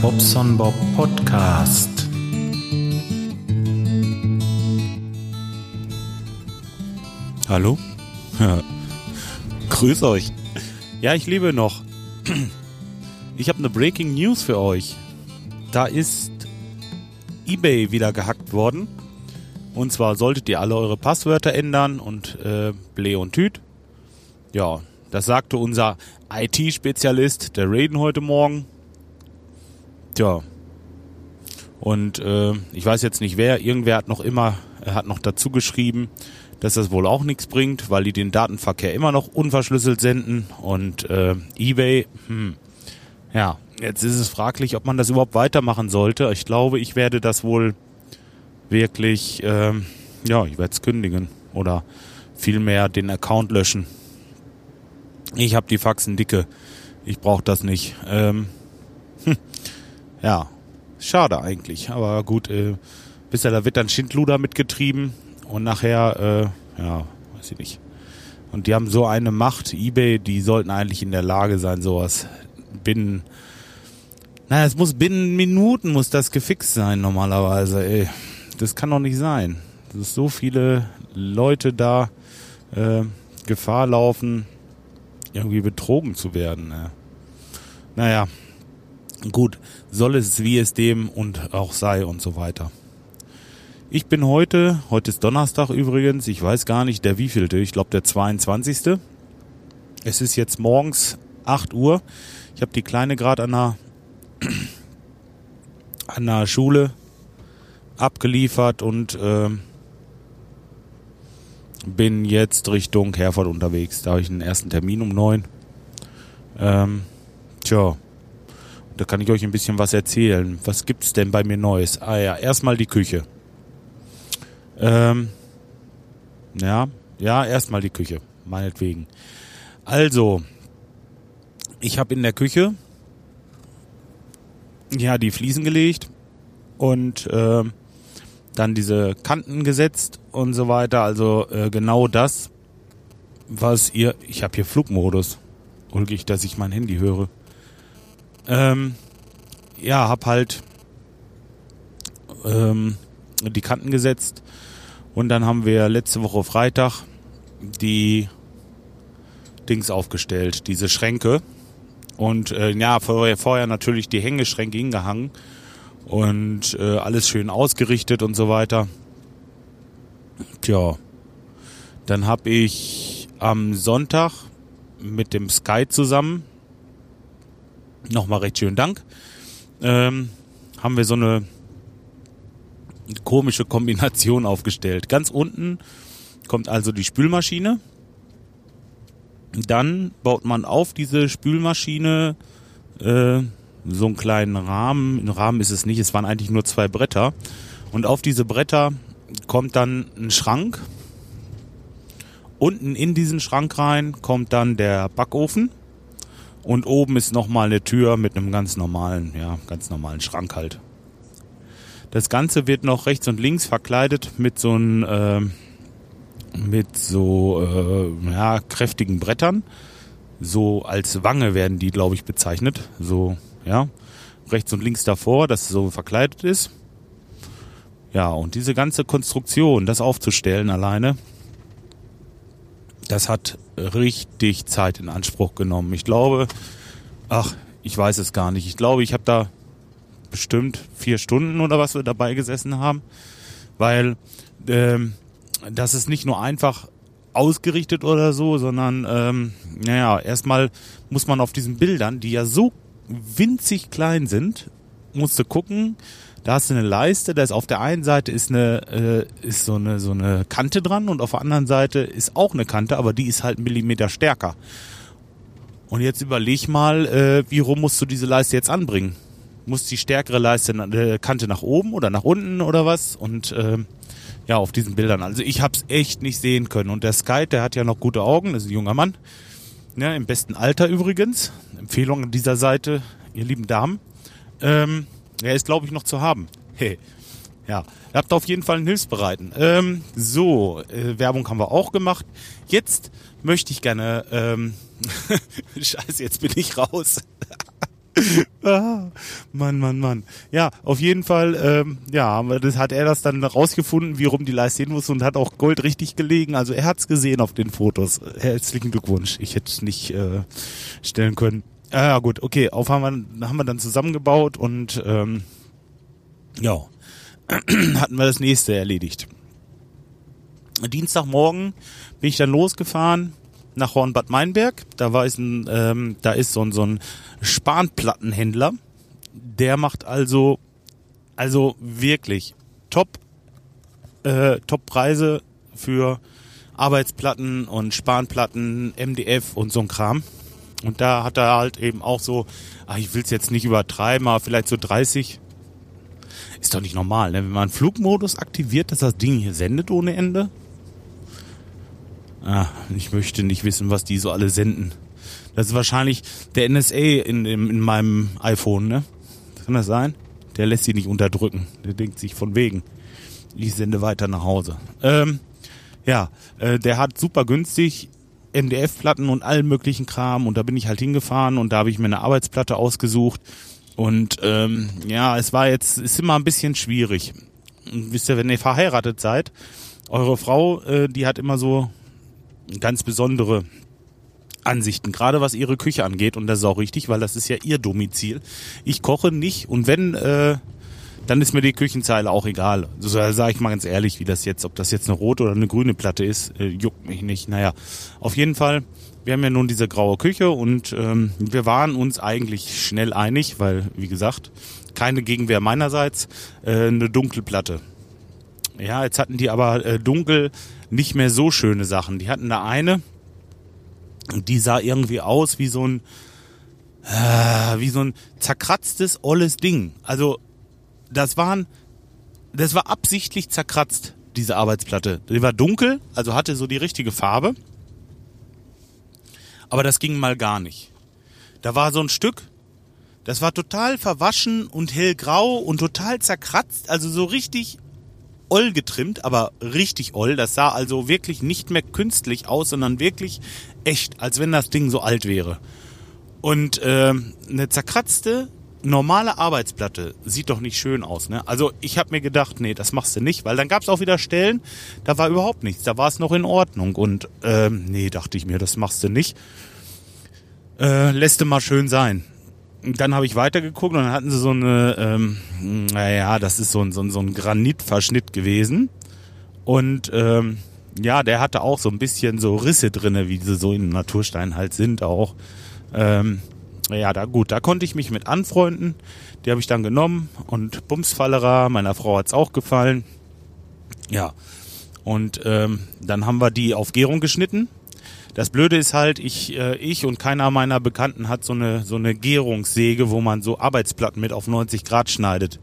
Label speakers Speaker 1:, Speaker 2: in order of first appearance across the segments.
Speaker 1: Bobson Bob Podcast.
Speaker 2: Hallo? Grüß euch. Ja, ich lebe noch. Ich habe eine Breaking News für euch. Da ist eBay wieder gehackt worden. Und zwar solltet ihr alle eure Passwörter ändern und äh, Ble und Tüt. Ja, das sagte unser IT-Spezialist, der Raiden heute Morgen. Tja. Und äh, ich weiß jetzt nicht wer, irgendwer hat noch immer, er hat noch dazu geschrieben, dass das wohl auch nichts bringt, weil die den Datenverkehr immer noch unverschlüsselt senden und äh, eBay, hm, ja, jetzt ist es fraglich, ob man das überhaupt weitermachen sollte. Ich glaube, ich werde das wohl wirklich, ähm, ja, ich werde es kündigen oder vielmehr den Account löschen. Ich habe die Faxen dicke, ich brauche das nicht. Ähm, hm, ja, schade eigentlich, aber gut, äh, bisher da wird dann Schindluder mitgetrieben und nachher, äh, ja, weiß ich nicht. Und die haben so eine Macht, eBay, die sollten eigentlich in der Lage sein, sowas binnen, naja, es muss binnen Minuten muss das gefixt sein normalerweise, ey. Das kann doch nicht sein. Dass so viele Leute da äh, Gefahr laufen, irgendwie betrogen zu werden. Ja. Naja, gut, soll es wie es dem und auch sei und so weiter. Ich bin heute, heute ist Donnerstag übrigens, ich weiß gar nicht der wievielte, ich glaube der 22. Es ist jetzt morgens 8 Uhr. Ich habe die Kleine gerade an der, an der Schule abgeliefert und äh, bin jetzt Richtung Herford unterwegs. Da habe ich einen ersten Termin um neun. Ähm, tja, da kann ich euch ein bisschen was erzählen. Was gibt's denn bei mir Neues? Ah ja, erstmal die Küche. Ähm, ja, ja, erstmal die Küche, meinetwegen. Also, ich habe in der Küche ja die Fliesen gelegt und äh, dann diese Kanten gesetzt und so weiter. Also äh, genau das, was ihr. Ich habe hier Flugmodus. Ulkig, dass ich mein Handy höre. Ähm, ja, hab halt ähm, die Kanten gesetzt und dann haben wir letzte Woche Freitag die Dings aufgestellt, diese Schränke. Und äh, ja, vorher, vorher natürlich die Hängeschränke hingehangen und äh, alles schön ausgerichtet und so weiter. Tja, dann habe ich am Sonntag mit dem Sky zusammen, nochmal recht schönen Dank, ähm, haben wir so eine komische Kombination aufgestellt. Ganz unten kommt also die Spülmaschine. Dann baut man auf diese Spülmaschine äh, so einen kleinen Rahmen. Ein Rahmen ist es nicht, es waren eigentlich nur zwei Bretter. Und auf diese Bretter kommt dann ein Schrank. Unten in diesen Schrank rein kommt dann der Backofen. Und oben ist nochmal eine Tür mit einem ganz normalen, ja, ganz normalen Schrank halt. Das Ganze wird noch rechts und links verkleidet mit so einem, äh, mit so, äh, ja, kräftigen Brettern. So als Wange werden die, glaube ich, bezeichnet. So ja, rechts und links davor, dass es so verkleidet ist. Ja, und diese ganze Konstruktion, das aufzustellen alleine, das hat richtig Zeit in Anspruch genommen. Ich glaube, ach, ich weiß es gar nicht. Ich glaube, ich habe da bestimmt vier Stunden oder was wir dabei gesessen haben, weil ähm, das ist nicht nur einfach ausgerichtet oder so, sondern ähm, naja, erstmal muss man auf diesen Bildern, die ja so winzig klein sind, musst du gucken, da hast du eine Leiste, da ist auf der einen Seite ist eine äh, ist so eine so eine Kante dran und auf der anderen Seite ist auch eine Kante, aber die ist halt einen Millimeter stärker. Und jetzt überleg mal, äh, wie rum musst du diese Leiste jetzt anbringen? Muss die stärkere Leiste äh, Kante nach oben oder nach unten oder was? Und äh, ja, auf diesen Bildern. Also ich hab's echt nicht sehen können. Und der Sky, der hat ja noch gute Augen, das ist ein junger Mann. Ja, Im besten Alter übrigens. Empfehlung an dieser Seite, ihr lieben Damen. Ähm, er ist, glaube ich, noch zu haben. Hey. Ja, ihr habt auf jeden Fall einen Hilfsbereiten. Ähm, so, äh, Werbung haben wir auch gemacht. Jetzt möchte ich gerne, ähm, scheiße, jetzt bin ich raus. ah, Mann, Mann, Mann. Ja, auf jeden Fall, ähm, ja, das hat er das dann rausgefunden, wie rum die Leiste hin muss und hat auch Gold richtig gelegen. Also er hat's gesehen auf den Fotos. Herzlichen Glückwunsch. Ich hätte es nicht äh, stellen können. Ah, ja, gut, okay. Auf haben wir, haben wir dann zusammengebaut und ähm, ja, hatten wir das nächste erledigt. Dienstagmorgen bin ich dann losgefahren nach Hornbad Meinberg. Da war es ein, ähm, da ist so ein, so ein Spanplattenhändler. Der macht also, also wirklich top, äh, top Preise für Arbeitsplatten und Spanplatten, MDF und so ein Kram. Und da hat er halt eben auch so, ach, ich will es jetzt nicht übertreiben, aber vielleicht so 30. Ist doch nicht normal, ne? wenn man Flugmodus aktiviert, dass das Ding hier sendet ohne Ende. Ah, ich möchte nicht wissen, was die so alle senden. Das ist wahrscheinlich der NSA in, in, in meinem iPhone, ne? Kann das sein? Der lässt sich nicht unterdrücken. Der denkt sich von wegen. Ich sende weiter nach Hause. Ähm, ja, äh, der hat super günstig MDF-Platten und allen möglichen Kram und da bin ich halt hingefahren und da habe ich mir eine Arbeitsplatte ausgesucht und ähm, ja, es war jetzt, ist immer ein bisschen schwierig. Und wisst ihr, wenn ihr verheiratet seid, eure Frau, äh, die hat immer so ganz besondere Ansichten, gerade was ihre Küche angeht. Und das ist auch richtig, weil das ist ja ihr Domizil. Ich koche nicht und wenn, äh, dann ist mir die Küchenzeile auch egal. So sage ich mal ganz ehrlich, wie das jetzt, ob das jetzt eine rote oder eine grüne Platte ist, äh, juckt mich nicht. Naja, auf jeden Fall, wir haben ja nun diese graue Küche und ähm, wir waren uns eigentlich schnell einig, weil, wie gesagt, keine Gegenwehr meinerseits, äh, eine dunkle Platte. Ja, jetzt hatten die aber äh, dunkel nicht mehr so schöne Sachen. Die hatten da eine, die sah irgendwie aus wie so ein, äh, wie so ein zerkratztes, olles Ding. Also, das waren, das war absichtlich zerkratzt, diese Arbeitsplatte. Die war dunkel, also hatte so die richtige Farbe. Aber das ging mal gar nicht. Da war so ein Stück, das war total verwaschen und hellgrau und total zerkratzt, also so richtig oll getrimmt, aber richtig oll. Das sah also wirklich nicht mehr künstlich aus, sondern wirklich echt, als wenn das Ding so alt wäre. Und äh, eine zerkratzte, normale Arbeitsplatte sieht doch nicht schön aus. Ne? Also ich habe mir gedacht, nee, das machst du nicht, weil dann gab es auch wieder Stellen, da war überhaupt nichts, da war es noch in Ordnung. Und äh, nee, dachte ich mir, das machst du nicht. Äh, lässt du mal schön sein dann habe ich weitergeguckt und dann hatten sie so eine, ähm, naja, das ist so ein, so ein, so ein Granitverschnitt gewesen. Und ähm, ja, der hatte auch so ein bisschen so Risse drinne, wie sie so in Naturstein halt sind auch. Ähm, ja, da gut, da konnte ich mich mit anfreunden. Die habe ich dann genommen und Bumsfallera, meiner Frau hat's auch gefallen. Ja, und ähm, dann haben wir die auf Gärung geschnitten das Blöde ist halt, ich, äh, ich und keiner meiner Bekannten hat so eine, so eine Gärungssäge, wo man so Arbeitsplatten mit auf 90 Grad schneidet.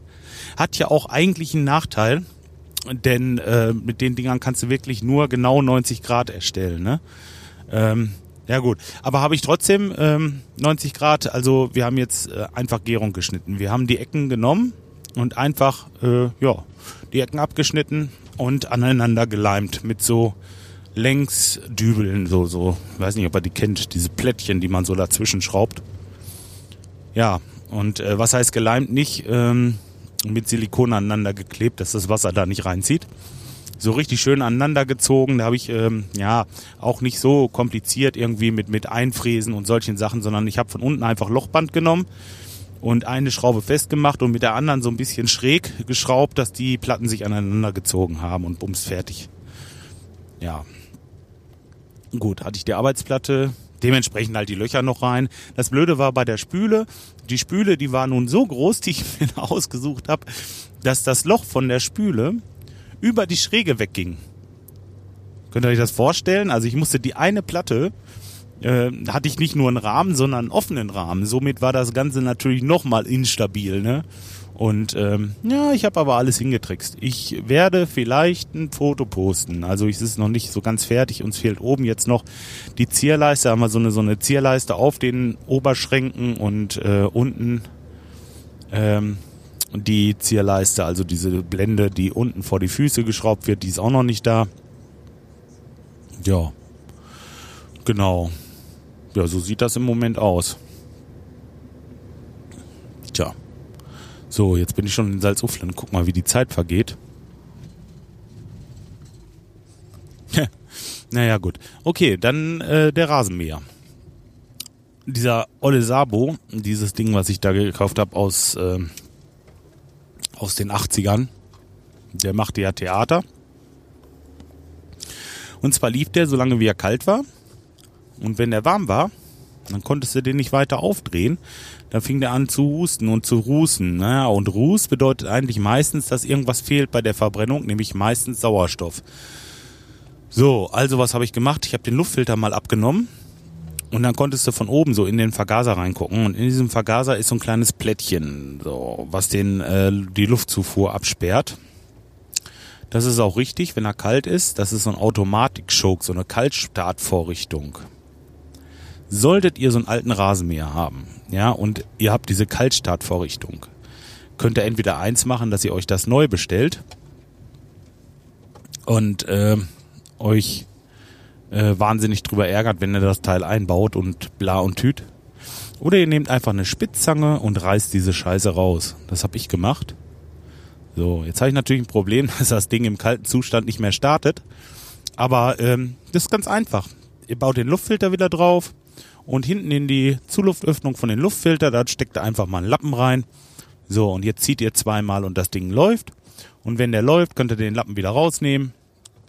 Speaker 2: Hat ja auch eigentlich einen Nachteil, denn äh, mit den Dingern kannst du wirklich nur genau 90 Grad erstellen. Ne? Ähm, ja gut, aber habe ich trotzdem ähm, 90 Grad, also wir haben jetzt äh, einfach Gärung geschnitten. Wir haben die Ecken genommen und einfach, äh, ja, die Ecken abgeschnitten und aneinander geleimt mit so Längsdübeln, so, so, weiß nicht, ob er die kennt, diese Plättchen, die man so dazwischen schraubt. Ja, und äh, was heißt geleimt? Nicht ähm, mit Silikon aneinander geklebt, dass das Wasser da nicht reinzieht. So richtig schön aneinander gezogen. Da habe ich ähm, ja auch nicht so kompliziert irgendwie mit, mit Einfräsen und solchen Sachen, sondern ich habe von unten einfach Lochband genommen und eine Schraube festgemacht und mit der anderen so ein bisschen schräg geschraubt, dass die Platten sich aneinander gezogen haben und bums fertig. Ja, Gut, hatte ich die Arbeitsplatte, dementsprechend halt die Löcher noch rein. Das Blöde war bei der Spüle, die Spüle, die war nun so groß, die ich mir ausgesucht habe, dass das Loch von der Spüle über die Schräge wegging. Könnt ihr euch das vorstellen? Also ich musste die eine Platte, äh, hatte ich nicht nur einen Rahmen, sondern einen offenen Rahmen. Somit war das Ganze natürlich nochmal instabil. Ne? Und ähm, ja, ich habe aber alles hingetrickst. Ich werde vielleicht ein Foto posten. Also es ist noch nicht so ganz fertig. Uns fehlt oben jetzt noch die Zierleiste. Haben wir so eine so eine Zierleiste auf den Oberschränken und äh, unten ähm, die Zierleiste, also diese Blende, die unten vor die Füße geschraubt wird, die ist auch noch nicht da. Ja, genau. Ja, so sieht das im Moment aus. So, jetzt bin ich schon in Salzuflen. Guck mal, wie die Zeit vergeht. naja, gut. Okay, dann äh, der Rasenmäher. Dieser Olle Sabo, dieses Ding, was ich da gekauft habe aus, äh, aus den 80ern, der machte ja Theater. Und zwar lief der, solange wie er kalt war. Und wenn der warm war, dann konntest du den nicht weiter aufdrehen. Dann fing der an zu husten und zu rußen. Naja, und Ruß bedeutet eigentlich meistens, dass irgendwas fehlt bei der Verbrennung, nämlich meistens Sauerstoff. So, also was habe ich gemacht? Ich habe den Luftfilter mal abgenommen und dann konntest du von oben so in den Vergaser reingucken und in diesem Vergaser ist so ein kleines Plättchen, so was den äh, die Luftzufuhr absperrt. Das ist auch richtig, wenn er kalt ist. Das ist so ein Automatik-Choke, so eine Kaltstartvorrichtung. Solltet ihr so einen alten Rasenmäher haben, ja, und ihr habt diese Kaltstartvorrichtung, könnt ihr entweder eins machen, dass ihr euch das neu bestellt und äh, euch äh, wahnsinnig drüber ärgert, wenn ihr das Teil einbaut und bla und tüt. Oder ihr nehmt einfach eine Spitzzange und reißt diese Scheiße raus. Das habe ich gemacht. So, jetzt habe ich natürlich ein Problem, dass das Ding im kalten Zustand nicht mehr startet. Aber ähm, das ist ganz einfach. Ihr baut den Luftfilter wieder drauf, und hinten in die Zuluftöffnung von den Luftfilter, da steckt ihr einfach mal einen Lappen rein. So, und jetzt zieht ihr zweimal und das Ding läuft. Und wenn der läuft, könnt ihr den Lappen wieder rausnehmen.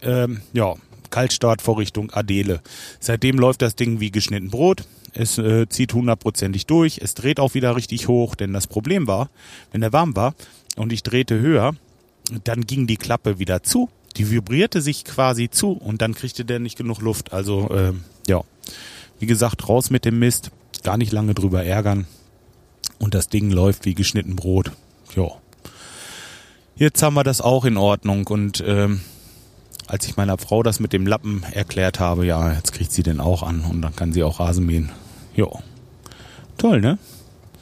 Speaker 2: Ähm, ja, Kaltstartvorrichtung Adele. Seitdem läuft das Ding wie geschnitten Brot. Es äh, zieht hundertprozentig durch. Es dreht auch wieder richtig hoch, denn das Problem war, wenn er warm war und ich drehte höher, dann ging die Klappe wieder zu. Die vibrierte sich quasi zu und dann kriegte der nicht genug Luft. Also äh, ja, wie gesagt, raus mit dem Mist, gar nicht lange drüber ärgern. Und das Ding läuft wie geschnitten Brot. Ja. Jetzt haben wir das auch in Ordnung. Und ähm, als ich meiner Frau das mit dem Lappen erklärt habe, ja, jetzt kriegt sie den auch an und dann kann sie auch Rasen mähen. Ja. Toll, ne?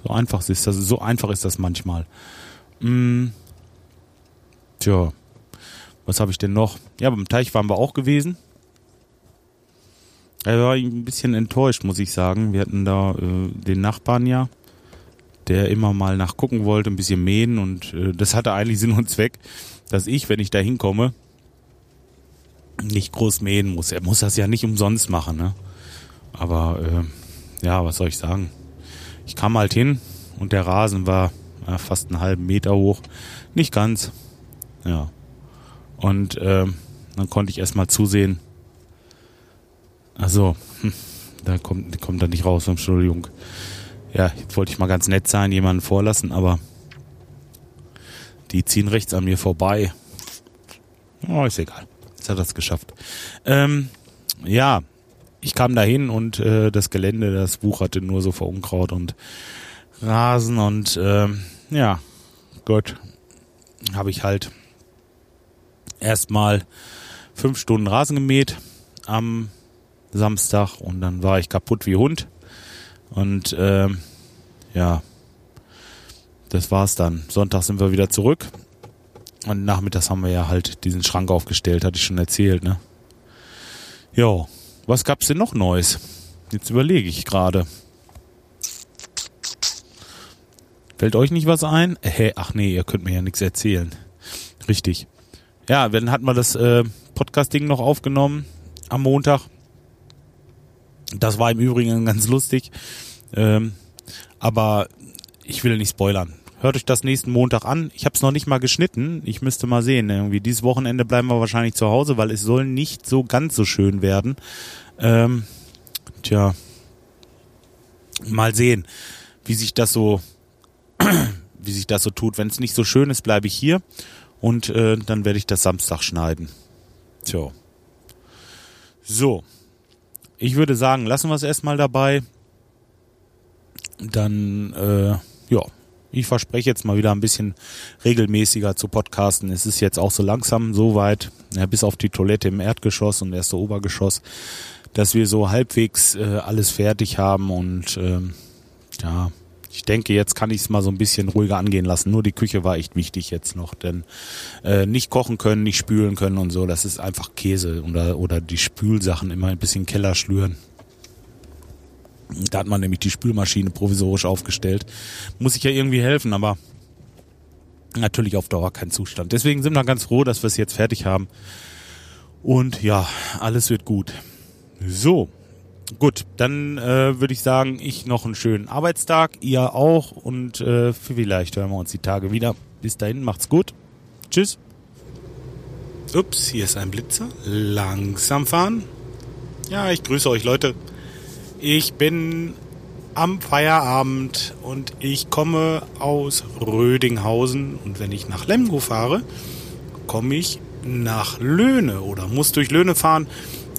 Speaker 2: So einfach ist das, so einfach ist das manchmal. Hm. Tja. Was habe ich denn noch? Ja, beim Teich waren wir auch gewesen. Er war ein bisschen enttäuscht, muss ich sagen. Wir hatten da äh, den Nachbarn ja, der immer mal nachgucken wollte, ein bisschen mähen und äh, das hatte eigentlich Sinn und Zweck, dass ich, wenn ich da hinkomme, nicht groß mähen muss. Er muss das ja nicht umsonst machen, ne? Aber äh, ja, was soll ich sagen? Ich kam halt hin und der Rasen war ja, fast einen halben Meter hoch. Nicht ganz. Ja. Und äh, dann konnte ich erstmal zusehen, also, hm, da kommt, kommt da nicht raus, Entschuldigung. Ja, jetzt wollte ich mal ganz nett sein, jemanden vorlassen, aber die ziehen rechts an mir vorbei. Oh, ist egal. Jetzt hat er es geschafft. Ähm, ja, ich kam dahin und äh, das Gelände, das wucherte nur so vor Unkraut und Rasen und ähm, ja, Gott, habe ich halt erstmal fünf Stunden Rasen gemäht am Samstag und dann war ich kaputt wie Hund. Und ähm, ja, das war's dann. Sonntag sind wir wieder zurück. Und nachmittags haben wir ja halt diesen Schrank aufgestellt, hatte ich schon erzählt, ne? Jo, was gab's denn noch Neues? Jetzt überlege ich gerade. Fällt euch nicht was ein? Hä, ach nee, ihr könnt mir ja nichts erzählen. Richtig. Ja, dann hatten wir das äh, Podcast-Ding noch aufgenommen am Montag. Das war im Übrigen ganz lustig. Ähm, aber ich will nicht spoilern. Hört euch das nächsten Montag an. Ich habe es noch nicht mal geschnitten. Ich müsste mal sehen. Irgendwie dieses Wochenende bleiben wir wahrscheinlich zu Hause, weil es soll nicht so ganz so schön werden. Ähm, tja, mal sehen, wie sich das so, wie sich das so tut. Wenn es nicht so schön ist, bleibe ich hier und äh, dann werde ich das Samstag schneiden. Tja. So, ich würde sagen, lassen wir es erstmal dabei. Dann, äh, ja, ich verspreche jetzt mal wieder ein bisschen regelmäßiger zu podcasten. Es ist jetzt auch so langsam so weit, ja, bis auf die Toilette im Erdgeschoss und erste Obergeschoss, dass wir so halbwegs äh, alles fertig haben und äh, ja, ich denke, jetzt kann ich es mal so ein bisschen ruhiger angehen lassen. Nur die Küche war echt wichtig jetzt noch, denn äh, nicht kochen können, nicht spülen können und so, das ist einfach Käse oder, oder die Spülsachen immer ein bisschen Keller schlüren. Da hat man nämlich die Spülmaschine provisorisch aufgestellt. Muss ich ja irgendwie helfen, aber natürlich auf Dauer kein Zustand. Deswegen sind wir ganz froh, dass wir es jetzt fertig haben. Und ja, alles wird gut. So, gut, dann äh, würde ich sagen, ich noch einen schönen Arbeitstag, ihr auch und äh, vielleicht hören wir uns die Tage wieder. Bis dahin, macht's gut. Tschüss. Ups, hier ist ein Blitzer. Langsam fahren. Ja, ich grüße euch Leute. Ich bin am Feierabend und ich komme aus Rödinghausen und wenn ich nach Lemgo fahre, komme ich nach Löhne oder muss durch Löhne fahren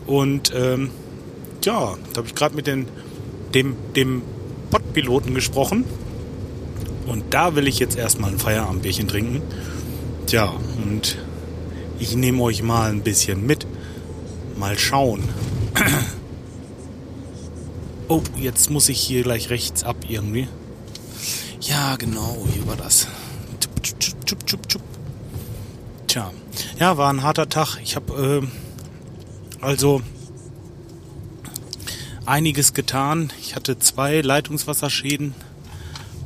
Speaker 2: und ähm, ja, da habe ich gerade mit den, dem, dem Pottpiloten gesprochen und da will ich jetzt erstmal ein Feierabendbierchen trinken. Tja, und ich nehme euch mal ein bisschen mit. Mal schauen. Oh, jetzt muss ich hier gleich rechts ab irgendwie. Ja, genau, hier war das. Tja, ja, war ein harter Tag. Ich habe äh, also einiges getan. Ich hatte zwei Leitungswasserschäden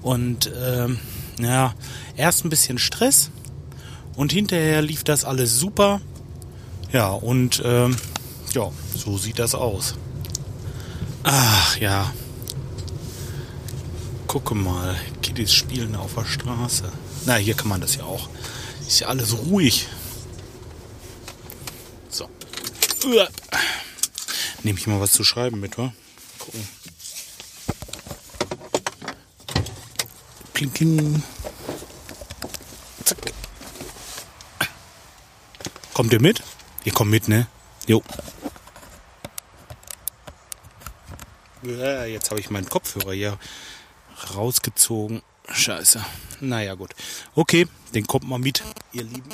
Speaker 2: und äh, ja, erst ein bisschen Stress und hinterher lief das alles super. Ja, und äh, ja, so sieht das aus. Ach ja. Gucke mal, Kiddies spielen auf der Straße. Na, hier kann man das ja auch. Ist ja alles ruhig. So. Nehme ich mal was zu schreiben mit, wa? Gucken. Kling, kling. Zack. Kommt ihr mit? Ihr kommt mit, ne? Jo. Jetzt habe ich meinen Kopfhörer hier rausgezogen. Scheiße. Naja, gut. Okay, den kommt mal mit, ihr Lieben.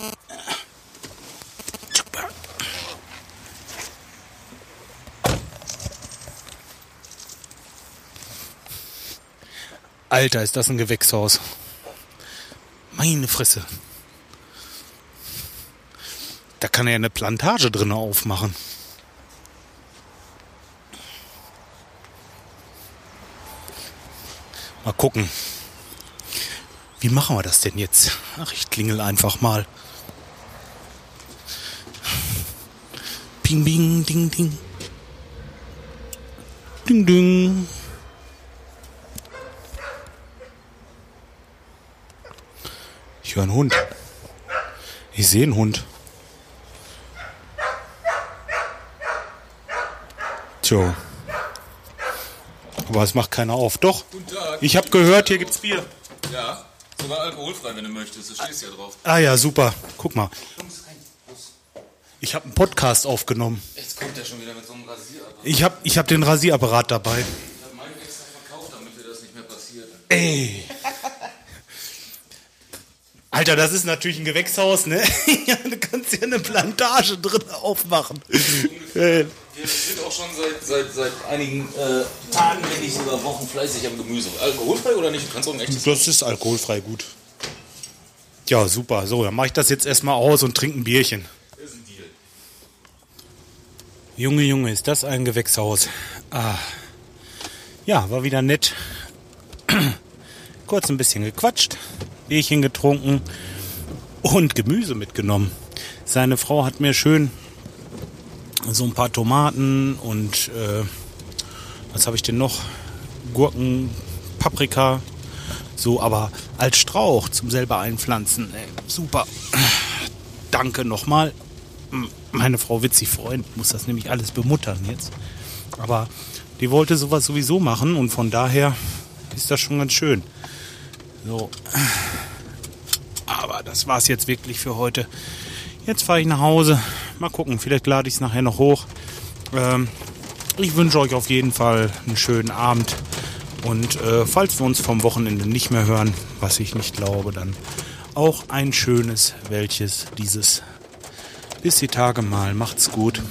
Speaker 2: Alter, ist das ein Gewächshaus. Meine Fresse. Da kann er ja eine Plantage drin aufmachen. Mal gucken. Wie machen wir das denn jetzt? Ach, ich klingel einfach mal. Ping, bing, ding, ding. Ding, ding. Ich höre einen Hund. Ich sehe einen Hund. Tja. Aber es macht keiner auf. Doch.
Speaker 3: Guten Tag.
Speaker 2: Ich habe gehört, hier gibt's Bier.
Speaker 3: Ja, sogar alkoholfrei, wenn du möchtest. Du stehst ja drauf.
Speaker 2: Ah ja, super. Guck mal. Ich habe einen Podcast aufgenommen.
Speaker 3: Jetzt kommt er schon wieder mit so einem Rasierapparat.
Speaker 2: Ich habe ich hab den Rasierapparat dabei.
Speaker 3: Ich habe meinen extra verkauft, damit dir das nicht mehr passiert.
Speaker 2: Ey. Alter, das ist natürlich ein Gewächshaus, ne? Ja, du kannst ja eine Plantage drin aufmachen.
Speaker 3: Wir sind auch schon seit, seit, seit einigen äh, Tagen, wenn nicht sogar Wochen, fleißig am Gemüse. Alkoholfrei oder nicht? Du kannst auch ein echtes.
Speaker 2: Das ist alkoholfrei gut. Ja, super. So, dann mache ich das jetzt erstmal aus und trinke ein Bierchen.
Speaker 3: Das ist ein Deal.
Speaker 2: Junge, Junge, ist das ein Gewächshaus. Ah. Ja, war wieder nett. Kurz ein bisschen gequatscht, Bierchen getrunken und Gemüse mitgenommen. Seine Frau hat mir schön so ein paar Tomaten und äh, was habe ich denn noch? Gurken, Paprika, so, aber als Strauch zum selber einpflanzen. Ey, super. Danke nochmal. Meine Frau wird sich freuen, muss das nämlich alles bemuttern jetzt. Aber die wollte sowas sowieso machen und von daher ist das schon ganz schön. So. Aber das war's jetzt wirklich für heute. Jetzt fahre ich nach Hause. Mal gucken, vielleicht lade ich es nachher noch hoch. Ähm, ich wünsche euch auf jeden Fall einen schönen Abend. Und äh, falls wir uns vom Wochenende nicht mehr hören, was ich nicht glaube, dann auch ein schönes welches dieses. Bis die Tage mal. Macht's gut.